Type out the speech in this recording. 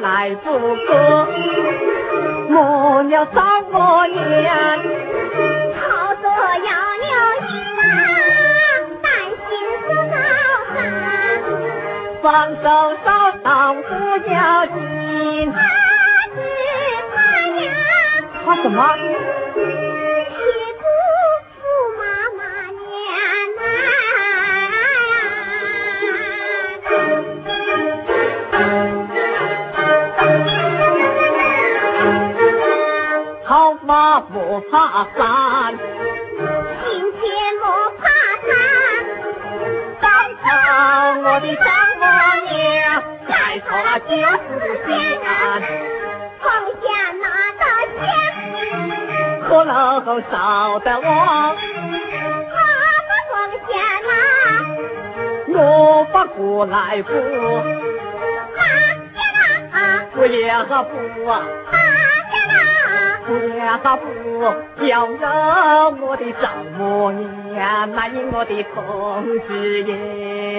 来不急，母鸟找我娘。桃子要了牙，担心出早场。放手烧伤不要紧，只怕呀。他什么？不怕山，今天莫怕贪，当成我的丈母娘，再错了就是心安。放下那道钱，可能少得我，怕不放下那我把过来补，怕呀那不要不啊，怕呀那。不要不，要让我的丈母娘答应我的同志耶。